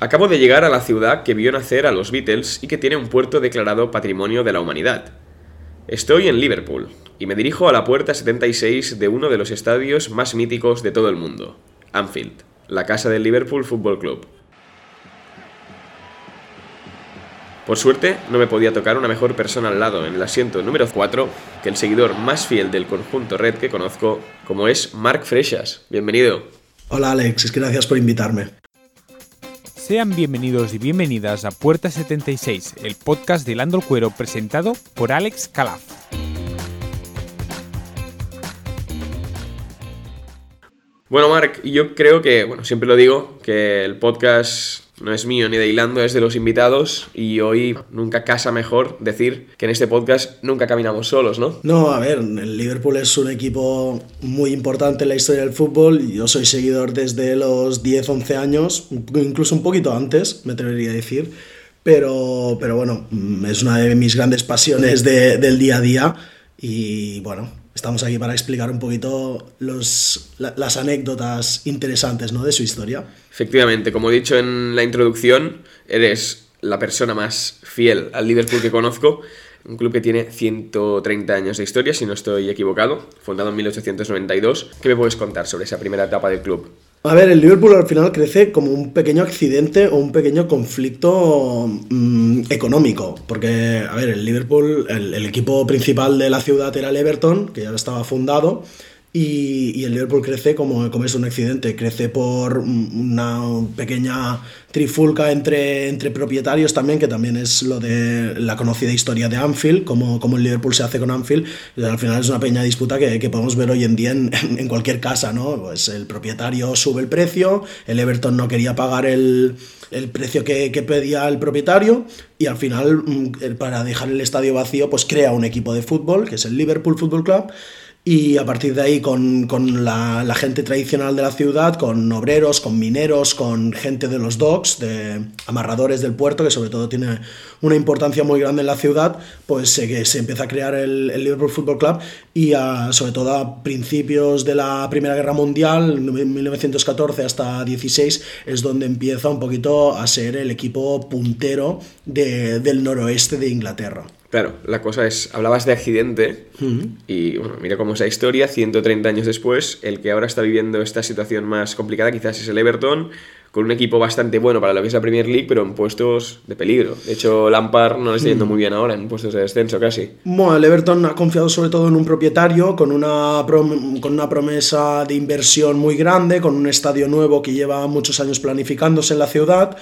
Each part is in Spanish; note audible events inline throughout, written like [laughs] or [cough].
Acabo de llegar a la ciudad que vio nacer a los Beatles y que tiene un puerto declarado Patrimonio de la Humanidad. Estoy en Liverpool y me dirijo a la puerta 76 de uno de los estadios más míticos de todo el mundo, Anfield, la casa del Liverpool Football Club. Por suerte, no me podía tocar una mejor persona al lado, en el asiento número 4, que el seguidor más fiel del conjunto Red que conozco, como es Mark Freixas. Bienvenido. Hola Alex, gracias por invitarme. Sean bienvenidos y bienvenidas a Puerta 76, el podcast de Lando el Cuero presentado por Alex Calaf. Bueno, Mark, yo creo que, bueno, siempre lo digo, que el podcast no es mío ni de Hilando, es de los invitados y hoy nunca casa mejor decir que en este podcast nunca caminamos solos, ¿no? No, a ver, el Liverpool es un equipo muy importante en la historia del fútbol. Yo soy seguidor desde los 10, 11 años, incluso un poquito antes, me atrevería a decir. Pero, pero bueno, es una de mis grandes pasiones del día a día y bueno, estamos aquí para explicar un poquito los, las anécdotas interesantes ¿no? de su historia. Efectivamente, como he dicho en la introducción, eres la persona más fiel al Liverpool que conozco. Un club que tiene 130 años de historia, si no estoy equivocado, fundado en 1892. ¿Qué me puedes contar sobre esa primera etapa del club? A ver, el Liverpool al final crece como un pequeño accidente o un pequeño conflicto mm, económico, porque, a ver, el Liverpool, el, el, equipo principal de la ciudad era el Everton, que ya estaba fundado, y, el Liverpool crece como, como, es un accidente, crece por una pequeña trifulca entre, entre propietarios también, que también es lo de la conocida historia de Anfield, como, como el Liverpool se hace con Anfield, y al final es una pequeña disputa que, que podemos ver hoy en día en, en, cualquier casa, ¿no? Pues el propietario sube el precio, el Everton no quería pagar el, el precio que, que, pedía el propietario y al final mm, para dejar el estadio vacío pues crea un equipo de fútbol que es el Liverpool Football Club y a partir de ahí con, con la, gente tradicional de la ciudad, con obreros, con mineros, con gente de los docks, de amarradores del puerto, que sobre todo tiene una importancia muy grande en la ciudad, pues se, se empieza a crear el, Liverpool Football Club y sobre todo a principios de la Primera Guerra Mundial, 1914 hasta 16, es donde empieza un poquito a ser el equipo puntero de, del noroeste de Inglaterra. Claro, la cosa es, hablabas de accidente y bueno, mira cómo es la historia, 130 años después, el que ahora está viviendo esta situación más complicada quizás es el Everton, con un equipo bastante bueno para lo que es la Premier League, pero en puestos de peligro. De hecho, Lampard no le está yendo muy bien ahora, en puestos de descenso casi. Bueno, el Everton ha confiado sobre todo en un propietario con una, con una promesa de inversión muy grande, con un estadio nuevo que lleva muchos años planificándose en la ciudad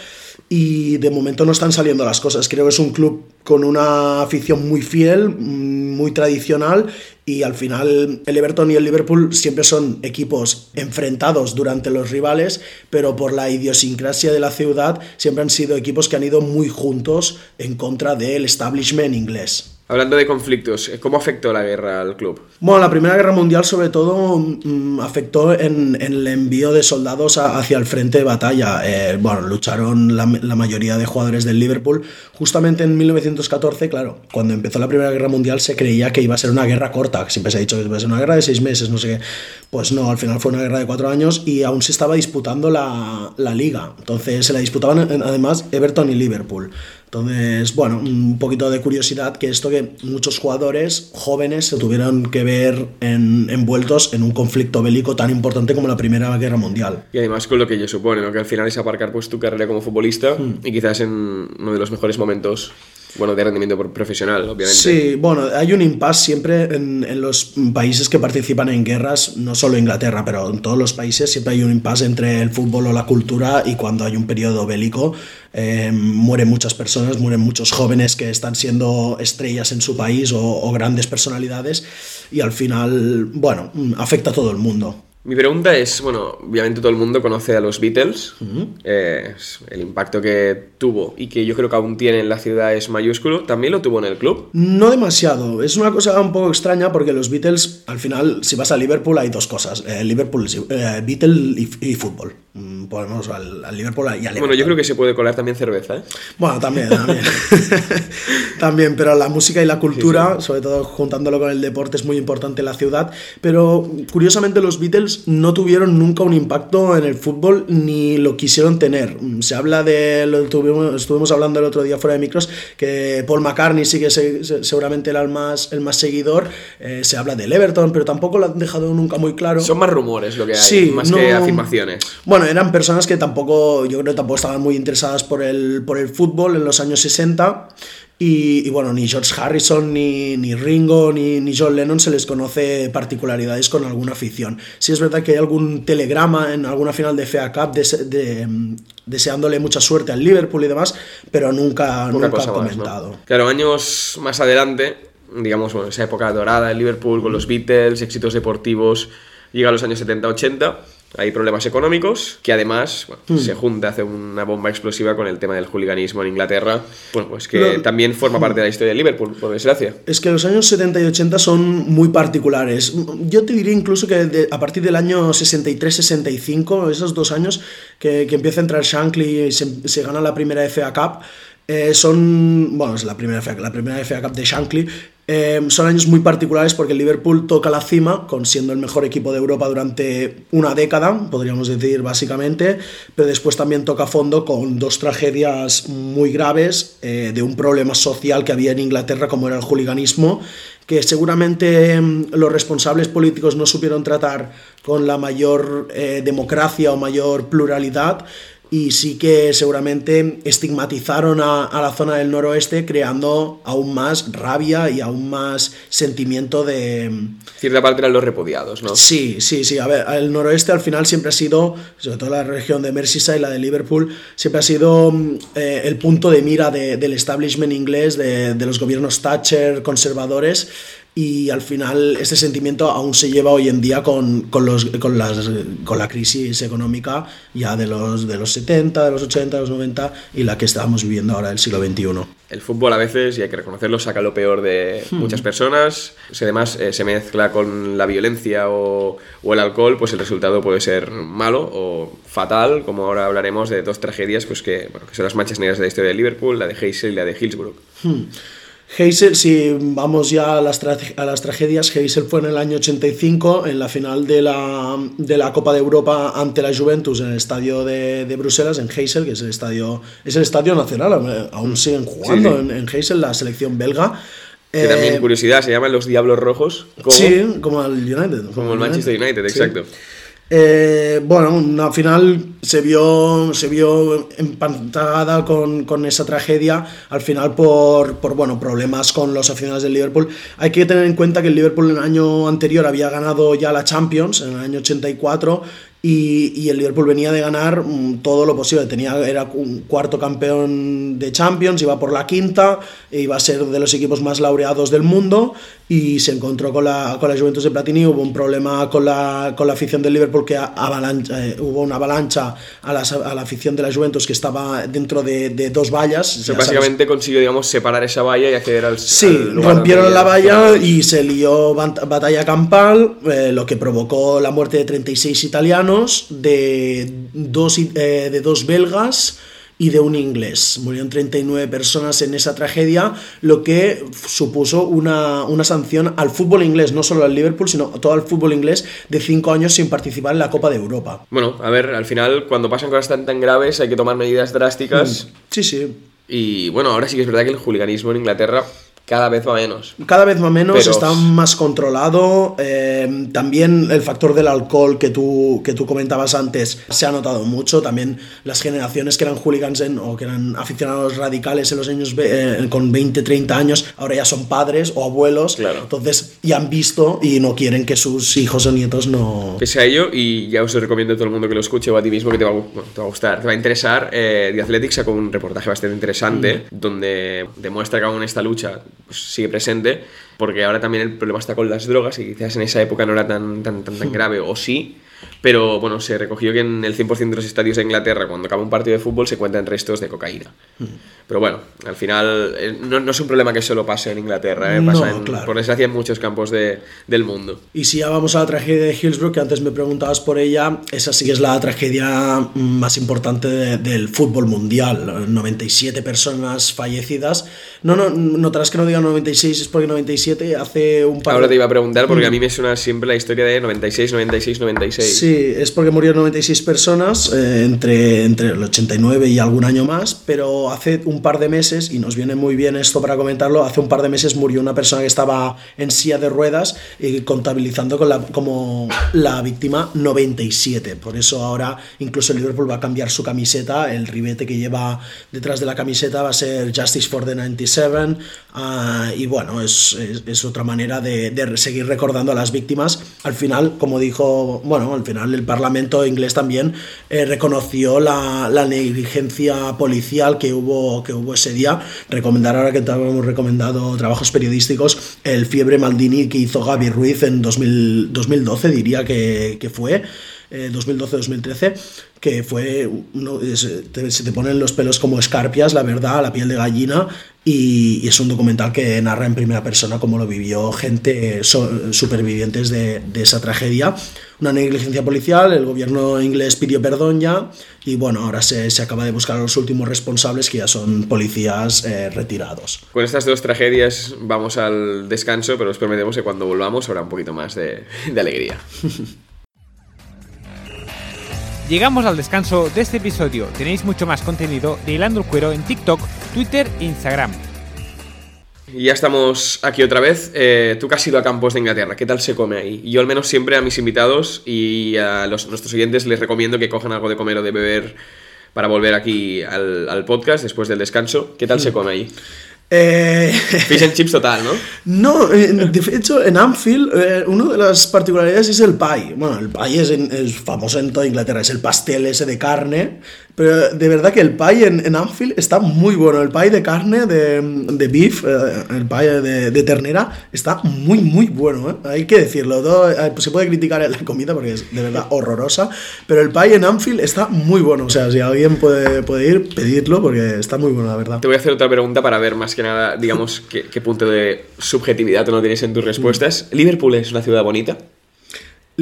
y de momento no están saliendo las cosas. Creo que es un club con una afición muy fiel, muy tradicional y al final el Everton y el Liverpool siempre son equipos enfrentados durante los rivales, pero por la idiosincrasia de la ciudad siempre han sido equipos que han ido muy juntos en contra del establishment inglés. Hablando de conflictos, ¿cómo afectó la guerra al club? Bueno, la Primera Guerra Mundial sobre todo mmm, afectó en, el envío de soldados hacia el frente de batalla. Eh, bueno, lucharon la, mayoría de jugadores del Liverpool. Justamente en 1914, claro, cuando empezó la Primera Guerra Mundial se creía que iba a ser una guerra corta, siempre se ha dicho que iba a ser una guerra de seis meses, no sé qué. Pues no, al final fue una guerra de cuatro años y aún se estaba disputando la liga. Entonces se la disputaban además Everton y Liverpool. Entonces, bueno, un poquito de curiosidad que esto que muchos jugadores jóvenes se tuvieron que ver en, envueltos en un conflicto bélico tan importante como la Primera Guerra Mundial. Y además con lo que ello supone, ¿no? que al final es aparcar pues tu carrera como futbolista mm. y quizás en uno de los mejores momentos bueno, de rendimiento profesional, obviamente. Sí, bueno, hay un impasse siempre en, en, los países que participan en guerras, no solo Inglaterra, pero en todos los países siempre hay un impasse entre el fútbol o la cultura y cuando hay un periodo bélico eh, mueren muchas personas, mueren muchos jóvenes que están siendo estrellas en su país o, o grandes personalidades y al final, bueno, afecta a todo el mundo. Mi pregunta es, bueno, obviamente todo el mundo conoce a los Beatles, uh -huh. eh, el impacto que tuvo y que yo creo que aún tiene en la ciudad es mayúsculo, ¿también lo tuvo en el club? No demasiado, es una cosa un poco extraña porque los Beatles, al final, si vas a Liverpool hay dos cosas, eh, Liverpool, eh, Beatles y, y, fútbol. Mm, Ponemos al, al Liverpool y al Bueno, Everton. yo creo que se puede colar también cerveza, ¿eh? Bueno, también, también. [laughs] también, pero la música y la cultura, sobre todo juntándolo con el deporte, es muy importante en la ciudad. Pero curiosamente los Beatles no tuvieron nunca un impacto en el fútbol ni lo quisieron tener. Se habla de, lo tuvimos, estuvimos hablando el otro día fuera de micros, que Paul McCartney sí que se- se- seguramente era el más, el más seguidor. Eh, se habla del Everton, pero tampoco lo han dejado nunca muy claro. Son más rumores lo que hay, Sí, más no- que afirmaciones. Bueno, eran personas que tampoco, yo creo que tampoco estaban muy interesadas por el, por el fútbol en los años 60. Y, y bueno, ni George Harrison, ni, ni Ringo, ni, ni John Lennon se les conoce particularidades con alguna afición. Sí es verdad que hay algún telegrama en alguna final de FA Cup dese- de, deseándole mucha suerte al Liverpool y demás, pero nunca, Poca nunca cosa han más, ¿no? comentado. Claro, años más adelante, digamos, bueno, esa época dorada del Liverpool con los Beatles, éxitos deportivos, llega a los años 70-80, hay problemas económicos, que además bueno, Hmm. se junta, hace una bomba explosiva con el tema del hooliganismo en Inglaterra, bueno, pues que también forma parte de la historia del Liverpool, por desgracia. Es que los años 70 y 80 son muy particulares. Yo te diría incluso que de- a partir del año 63-65, esos dos años que, que empieza a entrar Shankly y se, se gana la primera FA Cup, eh, son, bueno, es la primera FA, la primera FA Cup de Shankly, eh, son años muy particulares porque el Liverpool toca la cima, con siendo el mejor equipo de Europa durante una década, podríamos decir básicamente, pero después también toca fondo con dos tragedias muy graves eh, de un problema social que había en Inglaterra como era el hooliganismo, que seguramente mm, los responsables políticos no supieron tratar con la mayor eh, democracia o mayor pluralidad y sí que seguramente estigmatizaron a, a la zona del noroeste creando aún más rabia y aún más sentimiento de... Cierta parte eran los repudiados, ¿no? Sí, sí, sí. A ver, el noroeste al final siempre ha sido, sobre todo la región de Merseyside, la de Liverpool, siempre ha sido mm, eh, el punto de mira de- del establishment inglés, de, de los gobiernos Thatcher, conservadores. Y al final este sentimiento aún se lleva hoy en día con, con, los, con, las, con la crisis económica ya de los, de los 70, de los 80, de los 90 y la que estamos viviendo ahora del siglo XXI. El fútbol a veces, y hay que reconocerlo, saca lo peor de Hmm. muchas personas. Si además eh, se mezcla con la violencia o, o el alcohol, pues el resultado puede ser malo o fatal, como ahora hablaremos de dos tragedias pues que, bueno, que son las manchas negras de la historia de Liverpool, la de Hazel y la de Hillsborough. Hazel, si vamos ya a las, a las tragedias, Hazel fue en el año 85 en la final de la, de la Copa de Europa ante la Juventus en el estadio de, de Bruselas, en Hazel, que es el estadio, es el estadio nacional, eh, aún siguen jugando Sí, sí. En, en la selección belga. Que Eh, también, curiosidad, se llaman los Diablos Rojos, sí, como el United. como el Manchester United, exacto. Eh, bueno, una final se vio, se vio empantada con, esa tragedia, al final por, por bueno, problemas con los aficionados del Liverpool. Hay que tener en cuenta que el Liverpool en el año anterior había ganado ya la Champions, en el año 84, y, y el Liverpool venía de ganar mm, todo lo posible. Tenía, era un cuarto campeón de Champions, iba por la quinta, iba a ser de los equipos más laureados del mundo y se encontró con la, con la Juventus de Platini. Hubo un problema con la, con la afición del Liverpool que avalancha, eh, hubo una avalancha a, las- a la afición de la Juventus que estaba dentro de, de dos vallas. O sea, sabes. básicamente consiguió, digamos, separar esa valla y acceder al Sí, al lugar rompieron la valla y se lió bat- batalla campal, eh, lo que provocó la muerte de 36 italianos, de dos, eh, de dos belgas y de un inglés. Murieron 39 personas en esa tragedia, lo que supuso una, una sanción al fútbol inglés, no solo al Liverpool, sino a todo el fútbol inglés de cinco años sin participar en la Copa de Europa. Bueno, a ver, al final, cuando pasan cosas tan, tan graves, hay que tomar medidas drásticas. Sí, sí. Y bueno, ahora sí que es verdad que el hooliganismo en Inglaterra cada vez va menos. Cada vez va menos, Pero- está más controlado. eh, también el factor del alcohol que tú, que tú comentabas antes se ha notado mucho. También las generaciones que eran hooligans en- o que eran aficionados radicales en los años eh, con 20, 30 años, ahora ya son padres o abuelos. Claro. Entonces ya han visto y no quieren que sus hijos o nietos no. Pese a ello, y ya os recomiendo a todo el mundo que lo escuche o a ti mismo que te va, a bueno, te va a gustar, te va a interesar, eh, The Athletic sacó un reportaje bastante interesante donde demuestra que aún esta lucha pues, sigue presente, porque ahora también el problema está con las drogas, y quizás en esa época no era tan, tan, tan, tan grave, o sí, pero bueno, se recogió que en el 100% de los estadios de Inglaterra, cuando acaba un partido de fútbol, se cuentan restos de cocaína. Pero bueno, al final eh, no, no es un problema que solo pase en Inglaterra, ¿eh? pasa No, en, claro. por desgracia en muchos campos de- del mundo. Y si ya vamos a la tragedia de Hillsborough, que antes me preguntabas por ella, esa sí que es la tragedia mm, más importante de- del fútbol mundial. 97 personas fallecidas. No, no, notarás que no diga 96, es porque 97 hace un par Ahora te iba a preguntar, porque a mí me suena siempre la historia de 96, 96, 96. Sí, es porque murieron 96 personas eh, entre, entre el 89 y algún año más, pero hace un par de meses, y nos viene muy bien esto para comentarlo, hace un par de meses murió una persona que estaba en silla de ruedas y contabilizando con la, como la víctima 97. Por eso ahora incluso Liverpool va a cambiar su camiseta, el ribete que lleva detrás de la camiseta va a ser Justice for the 97, ah, y bueno, es, es- es otra manera de, de seguir recordando a las víctimas. Al final, como dijo, bueno, al final el Parlamento inglés también eh, reconoció la, la negligencia policial que hubo, que hubo ese día. Recomendar ahora que hemos recomendado trabajos periodísticos, el fiebre Maldini que hizo Gaby Ruiz en 2000 2012, diría que, que fue. Eh, 2012-2013, que fue, uno- es- te- se te ponen los pelos como escarpias, la verdad, la piel de gallina, y, y es un documental que narra en primera persona cómo lo vivió gente, so- supervivientes de, de esa tragedia. Una negligencia policial, el gobierno inglés pidió perdón ya, y bueno, ahora se, se acaba de buscar a los últimos responsables, que ya son policías eh, retirados. Con estas dos tragedias vamos al descanso, pero os prometemos que cuando volvamos habrá un poquito más de, de alegría. [laughs] Llegamos al descanso de este episodio. Tenéis mucho más contenido de Hilando el Cuero en TikTok, Twitter e Instagram. Y ya estamos aquí otra vez. Eh, tú que has ido a campos de Inglaterra, ¿qué tal se come ahí? Yo al menos siempre a mis invitados y a los, nuestros oyentes les recomiendo que cojan algo de comer o de beber para volver aquí al, al podcast después del descanso. ¿Qué tal se [laughs] come ahí? Eh, Fish and [laughs] chips total, ¿no? No, eh, de hecho en Anfield eh, una de las particularidades es el pie. Bueno, el pie es, en- es famoso en toda Inglaterra, es el pastel ese de carne, pero de verdad que el pie en, en Anfield está muy bueno. El pie de carne, de, de beef, eh, el pie de, de ternera, está muy, muy bueno. ¿eh? Hay que decirlo. todo- eh, pues se puede criticar la comida porque es de verdad horrorosa, pero el pie en Anfield está muy bueno. O sea, si alguien puede, puede ir, pedirlo porque está muy bueno, la verdad. Te voy a hacer otra pregunta para ver más que nada, digamos, [laughs] qué, qué punto de subjetividad no tienes en tus respuestas. ¿Liverpool es una ciudad bonita?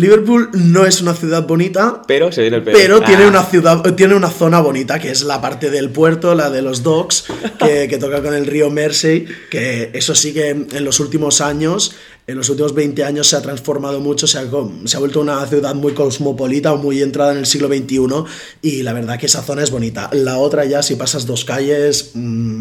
Liverpool no es una ciudad bonita, Pero se viene el pero. Tiene Ah. una ciudad, tiene una zona bonita, que es la parte del puerto, la de los docks, que, que toca con el río Mersey, que eso sí que en los últimos años, en los últimos 20 años se ha transformado mucho, se ha, com- se ha vuelto una ciudad muy cosmopolita, muy entrada en el siglo XXI, y la verdad que esa zona es bonita. La otra ya, si pasas dos calles, mm,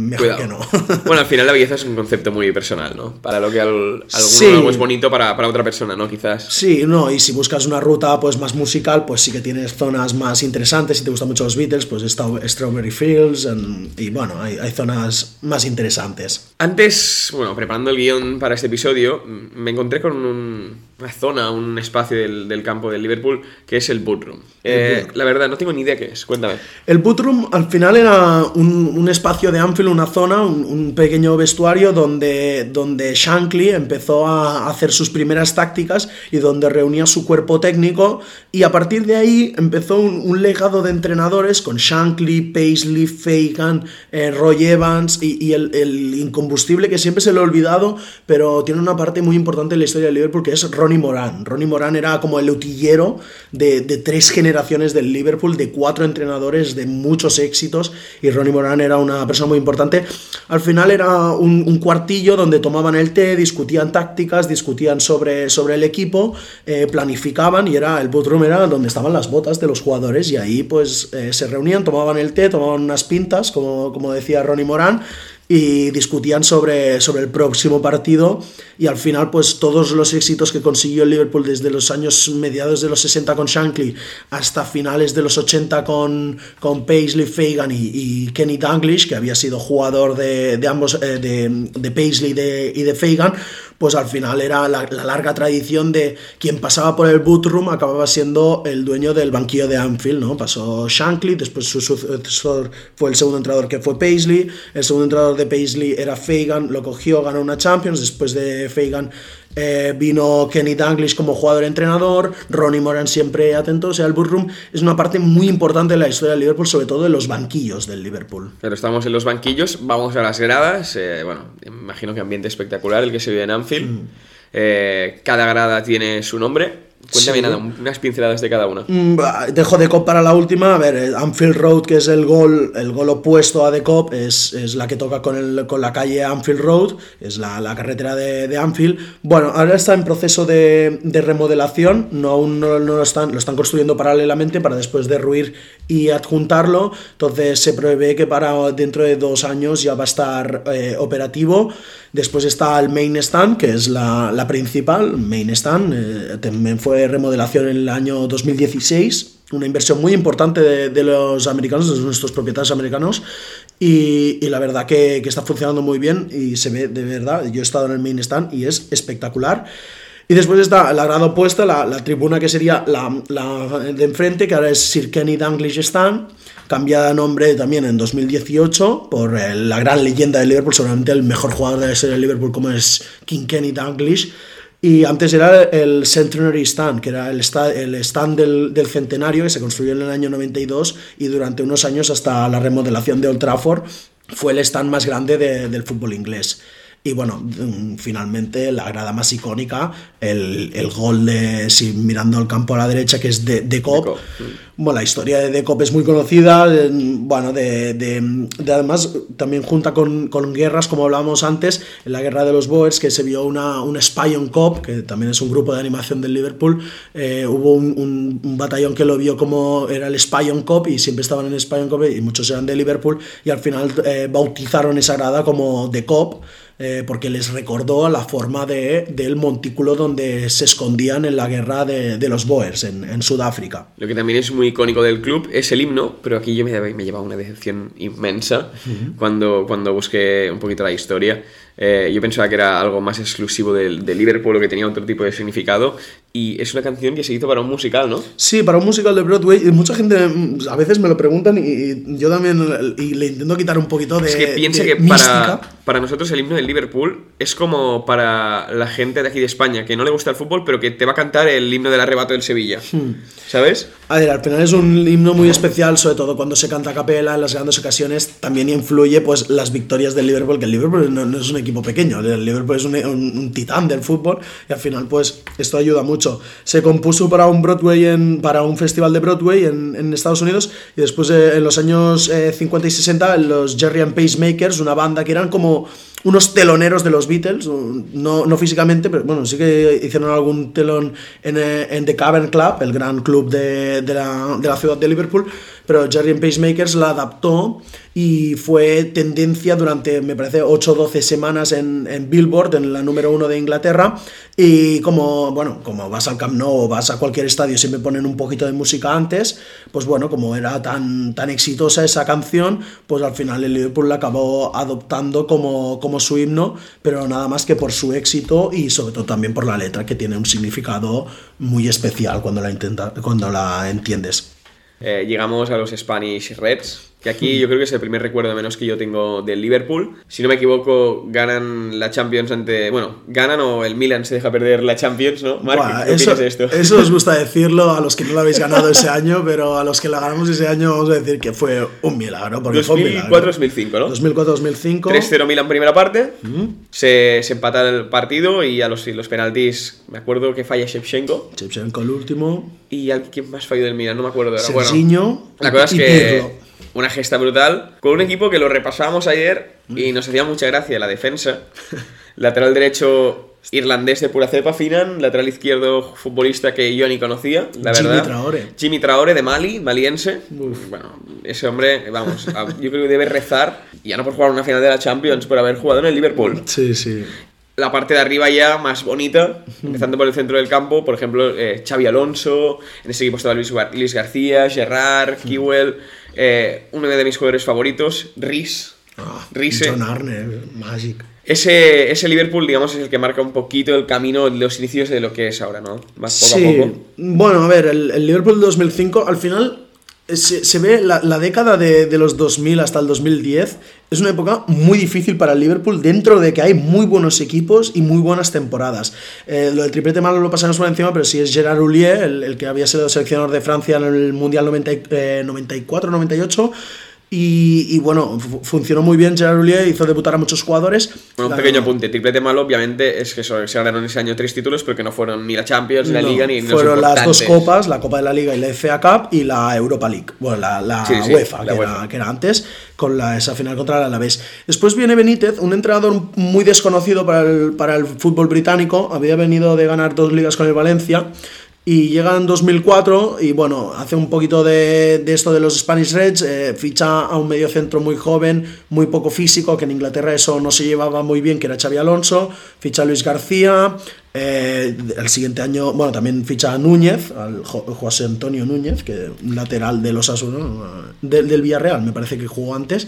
mejor Cuidado. que no. [laughs] Bueno, al final la belleza es un concepto muy personal, ¿no? Para lo que al, alguno Sí. algo es bonito, para, para otra persona, ¿no? Quizás. Sí, no, y si buscas una ruta pues más musical, pues sí que tienes zonas más interesantes. Si te gustan mucho los Beatles, pues está Strawberry Fields en- y bueno, hay, hay zonas más interesantes. Antes, bueno, preparando el guion para este episodio, me encontré con un- una zona, un espacio del, del campo del Liverpool que es el Boot Room. Eh, la verdad, no tengo ni idea qué es. Cuéntame. El boot room al final era un, un espacio de Anfield, una zona, un, un pequeño vestuario donde, donde Shankly empezó a hacer sus primeras tácticas y donde reunía su cuerpo técnico y a partir de ahí empezó un, un legado de entrenadores con Shankly, Paisley, Fagan, eh, Roy Evans y, y el, el incombustible que siempre se lo he olvidado, pero tiene una parte muy importante en la historia de Liverpool que es Ronnie Moran. Ronnie Moran era como el utillero de, tres generaciones del Liverpool, de cuatro entrenadores, de muchos éxitos, y Ronnie Moran era una persona muy importante. Al final era un, cuartillo donde tomaban el té, discutían tácticas, discutían sobre, sobre el equipo, eh, planificaban, y era el boot room era donde estaban las botas de los jugadores, y ahí pues eh, se reunían, tomaban el té, tomaban unas pintas, como, como decía Ronnie Moran, y discutían sobre, sobre el próximo partido. Y al final pues todos los éxitos que consiguió el Liverpool desde los años mediados de los 60 con Shankly hasta finales de los 80 con, con Paisley, Fagan y, y Kenny Dalglish que había sido jugador de, de ambos eh, de, de Paisley de, y de Fagan pues al final era la, la larga tradición de quien pasaba por el boot room acababa siendo el dueño del banquillo de Anfield, ¿no? Pasó Shankly, después su sucesor fue el segundo entrenador que fue Paisley, el segundo entrenador de Paisley era Fagan, lo cogió, ganó una Champions, después de Fagan eh, vino Kenny Dalglish como jugador-entrenador, Ronnie Moran siempre atento, o sea, el Room es una parte muy importante de la historia del Liverpool, sobre todo de los banquillos del Liverpool. Pero estamos en los banquillos, vamos a las gradas, eh, bueno, imagino que ambiente espectacular el que se vive en Anfield. Mm. Eh, cada grada tiene su nombre. Cuéntame nada, unas pinceladas de cada una. Mm, dejo de Cop para la última. A ver, eh, Anfield Road, que es el gol, el gol opuesto a de Cop, es, es, la que toca con, el, con la calle Anfield Road, es la, la carretera de, de, Anfield. Bueno, ahora está en proceso de, de remodelación, no, aún no, lo, están, lo están construyendo paralelamente para después derruir y adjuntarlo. Entonces se prevé que para dentro de dos años ya va a estar eh, operativo. Después está el Main Stand, que es la, la principal, Main Stand, eh, también fue remodelación en el año 2016 una inversión muy importante de, los americanos, de nuestros propietarios americanos, y, y la verdad que, que, está funcionando muy bien y se ve de verdad, yo he estado en el main stand y es espectacular. Y después está la grada opuesta, la, la tribuna que sería la, la, de enfrente, que ahora es Sir Kenny Dalglish Stand, cambiada de nombre también en 2018 por la gran leyenda de Liverpool, seguramente el mejor jugador de la serie de Liverpool como es King Kenny Dalglish y antes era el Centenary Stand, que era el, stand del, del, centenario que se construyó en el año 92 y durante unos años hasta la remodelación de Old Trafford fue el stand más grande de, del fútbol inglés. Y bueno, mm, finalmente la grada más icónica, el, el gol de, si mirando al campo a la derecha, que es de, de Cop. Bueno, la historia de Decop es muy conocida, bueno, de, de, además también junta con, con, guerras, como hablábamos antes, en la guerra de los Boers, que se vio una, un Spy on Cop, que también es un grupo de animación del Liverpool, eh, hubo un, un, batallón que lo vio como era el Spy on Cop y siempre estaban en Spy on Cop y muchos eran de Liverpool y al final eh, bautizaron esa grada como The Cop eh, porque les recordó la forma de, del montículo donde se escondían en la guerra de, de los Boers en, en, Sudáfrica. Lo que también es muy icónico del club es el himno, pero aquí yo me, me llevaba una decepción inmensa uh -huh. cuando, cuando busqué un poquito la historia. Eh, yo pensaba que era algo más exclusivo de, de, Liverpool o que tenía otro tipo de significado. Y es una canción que se hizo para un musical, ¿no? Sí, para un musical de Broadway. Y mucha gente mm, a veces me lo preguntan y, yo también y le intento quitar un poquito de. Es que piensa que para, para, nosotros el himno del Liverpool es como para la gente de aquí de España que no le gusta el fútbol, pero que te va a cantar el himno del arrebato del Sevilla. Hmm. ¿Sabes? A ver, al final es un himno muy especial, sobre todo cuando se canta a capela en las grandes ocasiones. También influye pues las victorias del Liverpool, que el Liverpool no, no es un equipo pequeño. El Liverpool es un, un, un, titán del fútbol y al final pues esto ayuda mucho. Se compuso para un Broadway en, para un festival de Broadway en, en Estados Unidos y después eh, en los años eh, 50 y 60 los Jerry and Pacemakers, una banda que eran como unos teloneros de los Beatles, no, no físicamente, pero bueno, sí que hicieron algún telón en, eh, en The Cavern Club, el gran club de, de, la, de la ciudad de Liverpool, pero Jerry and Pacemakers la adaptó y fue tendencia durante, me parece, 8 o 12 semanas en, Billboard, en la número 1 de Inglaterra. Y como, bueno, como vas al Camp Nou o vas a cualquier estadio, siempre ponen un poquito de música antes, pues bueno, como era tan, tan exitosa esa canción, pues al final el Liverpool la acabó adoptando como, como su himno, pero nada más que por su éxito y sobre todo también por la letra, que tiene un significado muy especial cuando la, intenta, cuando la entiendes. Eh, llegamos a los Spanish Reds, que aquí yo creo que es el primer recuerdo menos que yo tengo del Liverpool. Si no me equivoco, ganan la Champions ante. Bueno, ganan o el Milan se deja perder la Champions, ¿no? Mark, Buah, ¿qué eso, de esto? Eso os gusta [laughs] decirlo a los que no lo habéis ganado ese año, pero a los que la ganamos ese año vamos a decir que fue un milagro. 2004-2005, ¿no? 2004-2005. 3-0 Milan primera parte. -huh. se, se, empata el partido y a los, los penaltis, me acuerdo que falla Shevchenko. Shevchenko el último. ¿Y quién más falló del Milan? No me acuerdo. Ahora. Serginho bueno, la cosa es que. Pirlo una gesta brutal con un equipo que lo repasábamos ayer y nos hacía mucha gracia la defensa. [laughs] lateral derecho irlandés de pura cepa, Finan, lateral izquierdo futbolista que yo ni conocía, la verdad. Jimmy Traore. Jimmy Traore de Mali, maliense. Uf. Bueno, ese hombre, vamos, yo creo que debe rezar, ya no por jugar una final de la Champions, por haber jugado en el Liverpool. Sí, sí la parte de arriba ya más bonita, empezando por el centro del campo, por ejemplo, eh, Xavi Alonso, en ese equipo estaba Luis, Luis García, Gerrard, Kiwell, eh, uno de mis jugadores favoritos, Rhys. Oh, John Arne, Magic. Ese, ese, Liverpool, digamos, es el que marca un poquito el camino, los inicios de lo que es ahora, ¿no? Más poco sí. a poco. Bueno, a ver, el, el Liverpool 2005, al final se, ve la, la década de, de los 2000 hasta el 2010 es una época muy difícil para el Liverpool dentro de que hay muy buenos equipos y muy buenas temporadas. Eh, lo del triplete malo lo pasamos por encima, pero sí es Gerard Houllier, el, el que había sido seleccionador de Francia en el Mundial 90 y- eh, 94-98. Y, y bueno, fu- funcionó muy bien Gerard Houllier, hizo debutar a muchos jugadores. Bueno, un La- pequeño apunte. Triplete malo, obviamente, es que se ganaron ese año tres títulos, pero que no fueron ni la Champions, ni la No, Liga, ni fueron las dos copas, la Copa de la Liga y la FA Cup y la Europa League, bueno, la, la Sí, sí, UEFA, la que, UEFA. Era, que era antes, con la, esa final contra el Alavés. Después viene Benítez, un entrenador muy desconocido para el, para el fútbol británico, había venido de ganar dos ligas con el Valencia. Y llega en 2004 y bueno, hace un poquito de, esto de los Spanish Reds, eh, ficha a un mediocentro muy joven, muy poco físico, que en Inglaterra eso no se llevaba muy bien, que era Xavi Alonso, ficha a Luis García, eh, el siguiente año, bueno, también ficha a Núñez, al Jo- José Antonio Núñez, que lateral de los Asuna, del, del Villarreal, me parece que jugó antes.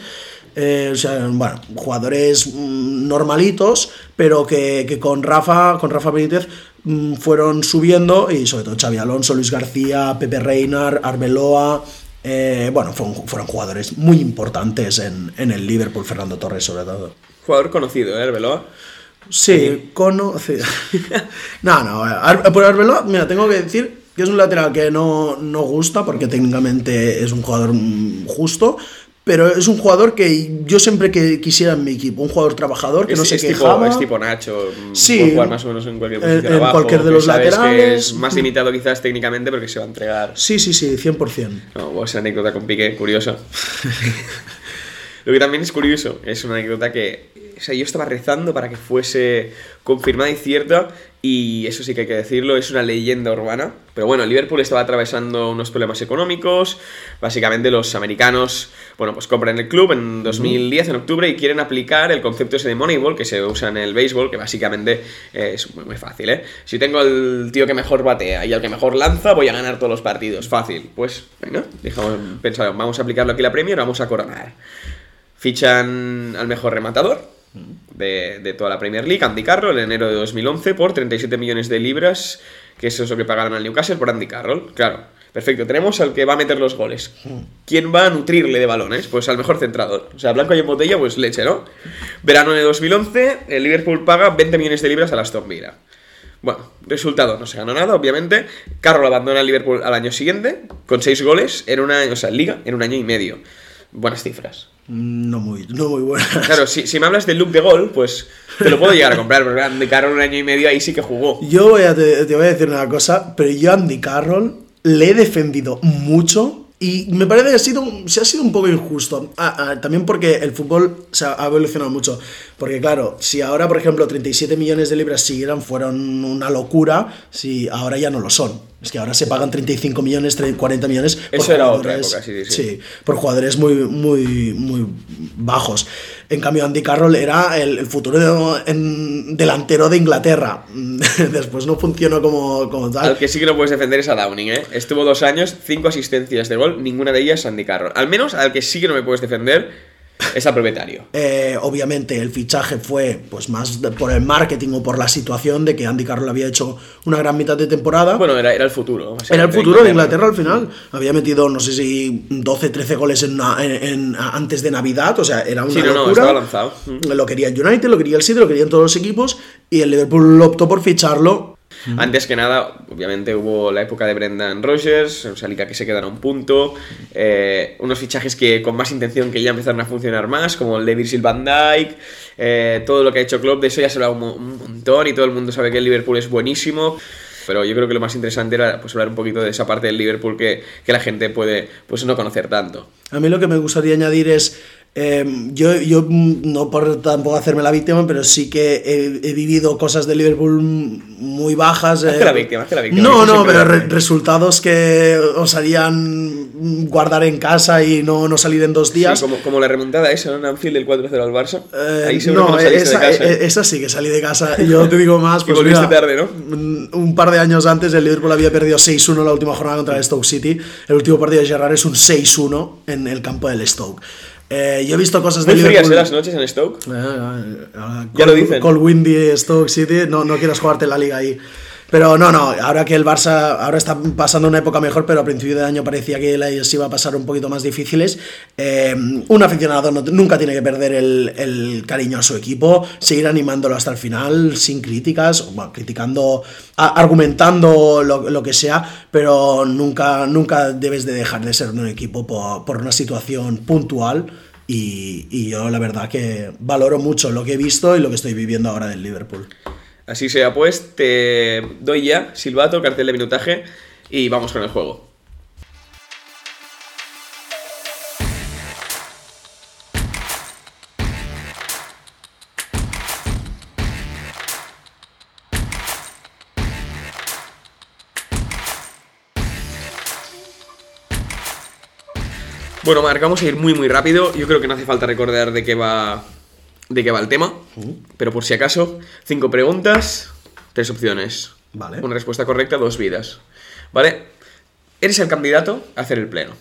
Eh, o sea, bueno, jugadores mm, normalitos, pero que, que con Rafa, con Rafa Benítez fueron subiendo y sobre todo Xavi Alonso, Luis García, Pepe Reinar, Arbeloa, eh, bueno, fueron, fueron jugadores muy importantes en, en el Liverpool, Fernando Torres sobre todo. Jugador conocido, ¿eh, Arbeloa? Sí, conocido. [laughs] no, no, Ar- por Arbeloa, mira, tengo que decir que es un lateral que no, no gusta porque técnicamente es un jugador mm, justo, pero es un jugador que yo siempre que quisiera en mi equipo, un jugador trabajador que Es, no se es tipo, quejaba. es tipo Nacho. mm, Sí. puede jugar más o menos en cualquier En- posición en abajo, cualquier de los sabes que laterales. es más limitado quizás técnicamente, pero que se va a entregar. Sí, sí, sí, 100%. No, esa anécdota con Piqué, curiosa. [laughs] Lo que también es curioso, es una anécdota que, o sea, yo estaba rezando para que fuese confirmada y cierta, y eso sí que hay que decirlo, es una leyenda urbana. Pero bueno, Liverpool estaba atravesando unos problemas económicos, básicamente los americanos, bueno, pues compran el club en 2010, en octubre, y quieren aplicar el concepto ese de Moneyball, que se usa en el béisbol, que básicamente es muy, muy fácil, ¿eh? Si tengo al tío que mejor batea y al que mejor lanza, voy a ganar todos los partidos, fácil. Pues, venga, dejamos, pensaron, vamos a aplicarlo aquí a la Premier, vamos a coronar. Fichan al mejor rematador de, toda la Premier League, Andy Carroll, en enero de 2011, por 37 millones de libras, que eso es lo que pagaron al Newcastle por Andy Carroll. Claro, perfecto, tenemos al que va a meter los goles. ¿Quién va a nutrirle de balones? Pues al mejor centrador. O sea, blanco y en botella, pues leche, ¿no? Verano de 2011, el Liverpool paga 20 millones de libras a la Aston Villa. Bueno, resultado, no se ganó nada, obviamente. Carroll abandona el Liverpool al año siguiente, con 6 goles en una, o sea, liga, en un año y medio. Buenas cifras. No muy, no muy buena. Claro, si, si me hablas del look de gol, pues te lo puedo llegar a comprar, pero Andy Carroll un año y medio ahí sí que jugó. Yo voy a te, te voy a decir una cosa, pero yo a Andy Carroll le he defendido mucho y me parece que ha sido, un- se ha sido un poco injusto. Ah, ah, también porque el fútbol se ha, ha evolucionado mucho. Porque claro, si ahora, por ejemplo, 37 millones de libras siguieran, fueron una locura, si ahora ya no lo son. Es que ahora se pagan 35 millones, 30, 40 millones por Eso era otra época, sí, sí, sí. por jugadores muy, muy, muy bajos. En cambio, Andy Carroll era el, el futuro de- en- delantero de Inglaterra. [laughs] Después no funcionó como, como tal. Al que sí que no puedes defender es a Downing, ¿eh? Estuvo dos años, cinco asistencias de gol, ninguna de ellas Andy Carroll. Al menos al que sí que no me puedes defender es al propietario. Eh, obviamente el fichaje fue pues más de- por el marketing o por la situación de que Andy Carroll había hecho una gran mitad de temporada. Bueno, era, era el futuro. Era el futuro de Inglaterra al final. Había metido, no sé si 12, 13 goles en, una- en- en- antes de Navidad. O sea, era una Sí, no, no, locura. estaba lanzado. Lo quería el United, lo quería el City, lo querían todos los equipos. Y el Liverpool optó por ficharlo. Antes que nada, obviamente hubo la época de Brendan Rodgers, o sea, liga que se quedan a un punto, eh, unos fichajes que con más intención que ya empezaron a funcionar más, como el de Virgil van Dijk, eh, todo lo que ha hecho Klopp, de eso ya se habla un, mo- un montón y todo el mundo sabe que el Liverpool es buenísimo. Pero yo creo que lo más interesante era pues, hablar un poquito de esa parte del Liverpool que, que la gente puede pues, no conocer tanto. A mí lo que me gustaría añadir es. Eh, yo, yo, no por tampoco hacerme la víctima, pero sí que he, he vivido cosas de Liverpool muy bajas. Eh. la víctima, hazte la víctima, No, no, pero re- resultados que os harían guardar en casa y no, no salir en dos días. Sí, como, como la remontada esa en Anfield del 4-0 al Barça. Eh, Ahí no, que no esa, de casa. eh, esa sí que salí de casa. Yo te digo más, [laughs] pues volviste tarde, ¿no? Un par de años antes el Liverpool había perdido 6-1 la última jornada contra el Stoke City. El último partido de Gerrard es un 6-1 en el campo del Stoke. Eh, yo he visto cosas de Muy frías Liverpool. ¿eh, las noches en Stoke. Eh, eh, Ya lo dicen. Col Windy, Stoke City, no, no quieras jugarte la liga ahí. Pero no, no, ahora que el Barça ahora está pasando una época mejor, pero a principio de año parecía que les iba a pasar un poquito más difíciles. Eh, un aficionado nunca tiene que perder el, cariño a su equipo, seguir animándolo hasta el final, sin críticas, bueno, criticando, argumentando lo, que sea, pero nunca, nunca debes de dejar de ser un equipo por, una situación puntual. Y, y yo la verdad que valoro mucho lo que he visto y lo que estoy viviendo ahora del Liverpool. Así sea, pues te doy ya, silbato, cartel de minutaje y vamos con el juego. Bueno, Marc, vamos a ir muy muy rápido. Yo creo que no hace falta recordar de qué va de qué va el tema, pero por si acaso, cinco preguntas, tres opciones. Vale. Una respuesta correcta, dos vidas. ¿Vale? Eres el candidato a hacer el pleno.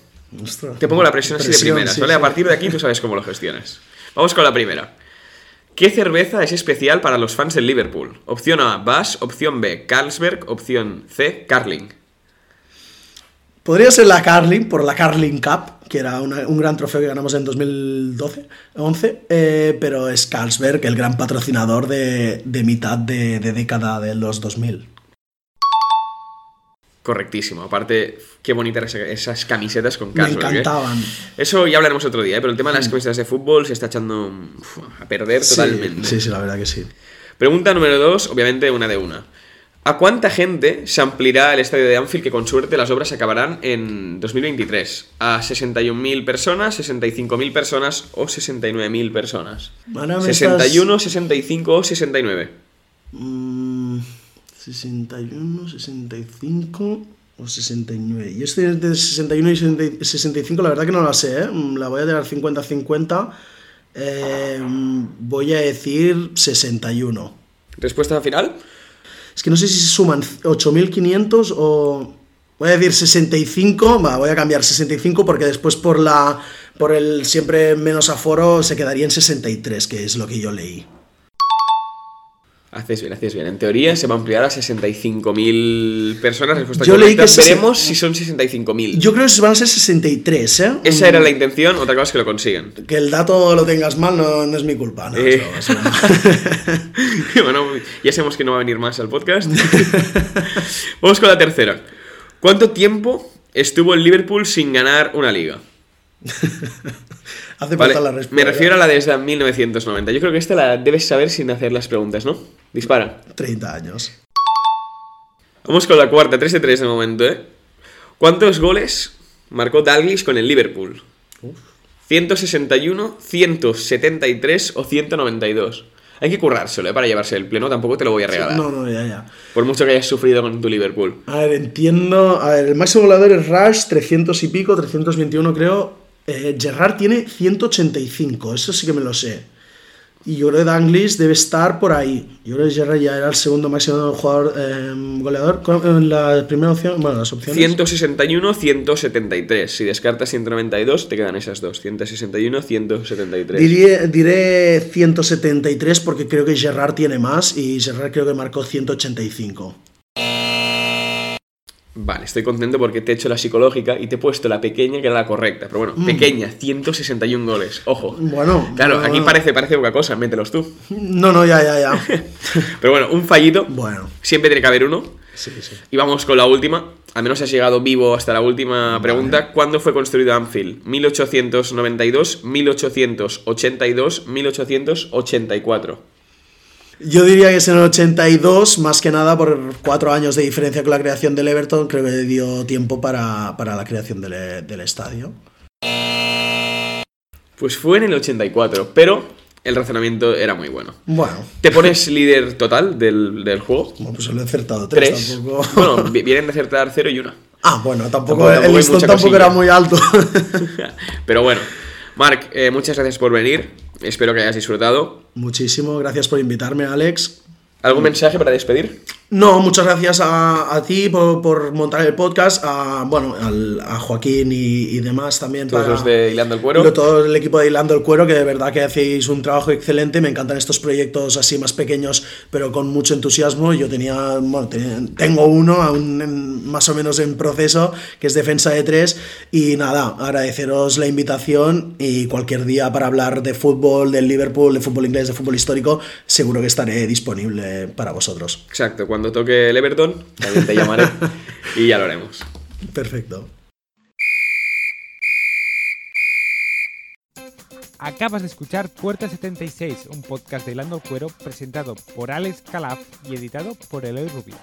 Te pongo la presión, así de primeras, ¿vale? A partir de aquí tú sabes cómo lo gestionas. Vamos con la primera. ¿Qué cerveza es especial para los fans del Liverpool? Opción A, Bass. Opción B, Carlsberg. Opción C, Carling. Podría ser la Carling, por la Carling Cup, que era un gran trofeo que ganamos en 2012, 11, eh, pero es Carlsberg, el gran patrocinador de, mitad de, década de los 2000. Correctísimo. Aparte, qué bonitas esas camisetas con Carlsberg. Me ¿eh? encantaban. Eso ya hablaremos otro día, ¿eh? pero el tema de las mm. camisetas de fútbol se está echando a perder totalmente. Sí, sí, la verdad que sí. Pregunta número dos, obviamente una de una. ¿A cuánta gente se ampliará el estadio de Anfield que con suerte las obras acabarán en 2023? ¿A 61.000 personas, 65.000 personas o 69.000 personas? 61, 65 o 69. 61, 65 o 69. Y este de 61 y 65 la verdad que no la sé, ¿eh? La voy a dar 50-50. Eh, voy a decir 61. ¿Respuesta final? Es que no sé si se suman 8.500 o... Voy a decir 65, va, voy a cambiar 65 porque después por la por el siempre menos aforo se quedaría en 63, que es lo que yo leí. Haces bien, haces bien. En teoría se va a ampliar a 65.000 personas. Respuesta yo leí que Veremos si son 65.000. Yo creo que van a ser 63, ¿eh? Esa era la intención, otra cosa es que lo consigan. Que el dato lo tengas mal no, es mi culpa. Eh. [laughs] bueno, ya sabemos que no va a venir más al podcast. [laughs] Vamos con la tercera. ¿Cuánto tiempo estuvo el Liverpool sin ganar una liga? [laughs] Hace falta la respuesta. Me refiero a la desde 1990. Yo creo que esta la debes saber sin hacer las preguntas, ¿no? Dispara. 30 años. Vamos con la cuarta, 3 de 3 de momento, ¿eh? ¿Cuántos goles marcó Dalglish con el Liverpool? Uf. 161, 173 o 192. Hay que currárselo ¿eh? para llevarse el pleno, tampoco te lo voy a regalar. No, no, ya, ya. Por mucho que hayas sufrido con tu Liverpool. A ver, entiendo. A ver, el máximo goleador es Rush, 300 y pico, 321 creo. Eh, Gerrard tiene 185, eso sí que me lo sé. Y yo creo que Danglis debe estar por ahí. Yo creo que Gerrard ya era el segundo máximo jugador eh, goleador. En la primera opción, bueno, las opciones. 161, 173. Si descartas 192, te quedan esas dos. 161, 173. Diré, diré 173 porque creo que Gerrard tiene más y Gerrard creo que marcó 185. Vale, estoy contento porque te he hecho la psicológica y te he puesto la pequeña que era la correcta. Pero bueno, mm. pequeña, 161 goles. Ojo. Bueno. Claro, aquí parece, parece poca cosa, mételos tú. No, no, ya, ya, ya. [laughs] Pero bueno, un fallito. Bueno. Siempre tiene que haber uno. Sí, sí. Y vamos con la última. Al menos has llegado vivo hasta la última pregunta. ¿Cuándo fue construido Anfield? ¿1892, 1882, 1884? Yo diría que es en el 82, más que nada por cuatro años de diferencia con la creación del Everton, creo que dio tiempo para, la creación del, estadio. Pues fue en el 84, pero el razonamiento era muy bueno. Bueno. ¿Te pones líder total del, juego? Bueno, pues lo he acertado tres. Tampoco... [laughs] Bueno, vienen de acertar cero y una. Ah, bueno, tampoco, el listón tampoco era muy alto. [laughs] pero bueno. Marc, eh, muchas gracias por venir. Espero que hayas disfrutado. Muchísimo, gracias por invitarme, Alex. ¿Algún mensaje para despedir? No, muchas gracias a, ti por, montar el podcast, a, bueno, a Joaquín y, demás también. Todos los de Hilando el Cuero. Todo el equipo de Hilando el Cuero, que de verdad que hacéis un trabajo excelente. Me encantan estos proyectos así más pequeños, pero con mucho entusiasmo. Yo tenía, bueno, tengo uno aún más o menos en proceso, que es Defensa de Tres. Y nada, agradeceros la invitación y cualquier día para hablar de fútbol, del Liverpool, de fútbol inglés, de fútbol histórico, seguro que estaré disponible para vosotros. Exacto, cuando toque el Everton, también te llamaré [laughs] y ya lo haremos. Perfecto. Acabas de escuchar Puerta 76, un podcast de Lando Cuero presentado por Alex Calaf y editado por Eloy Rubio.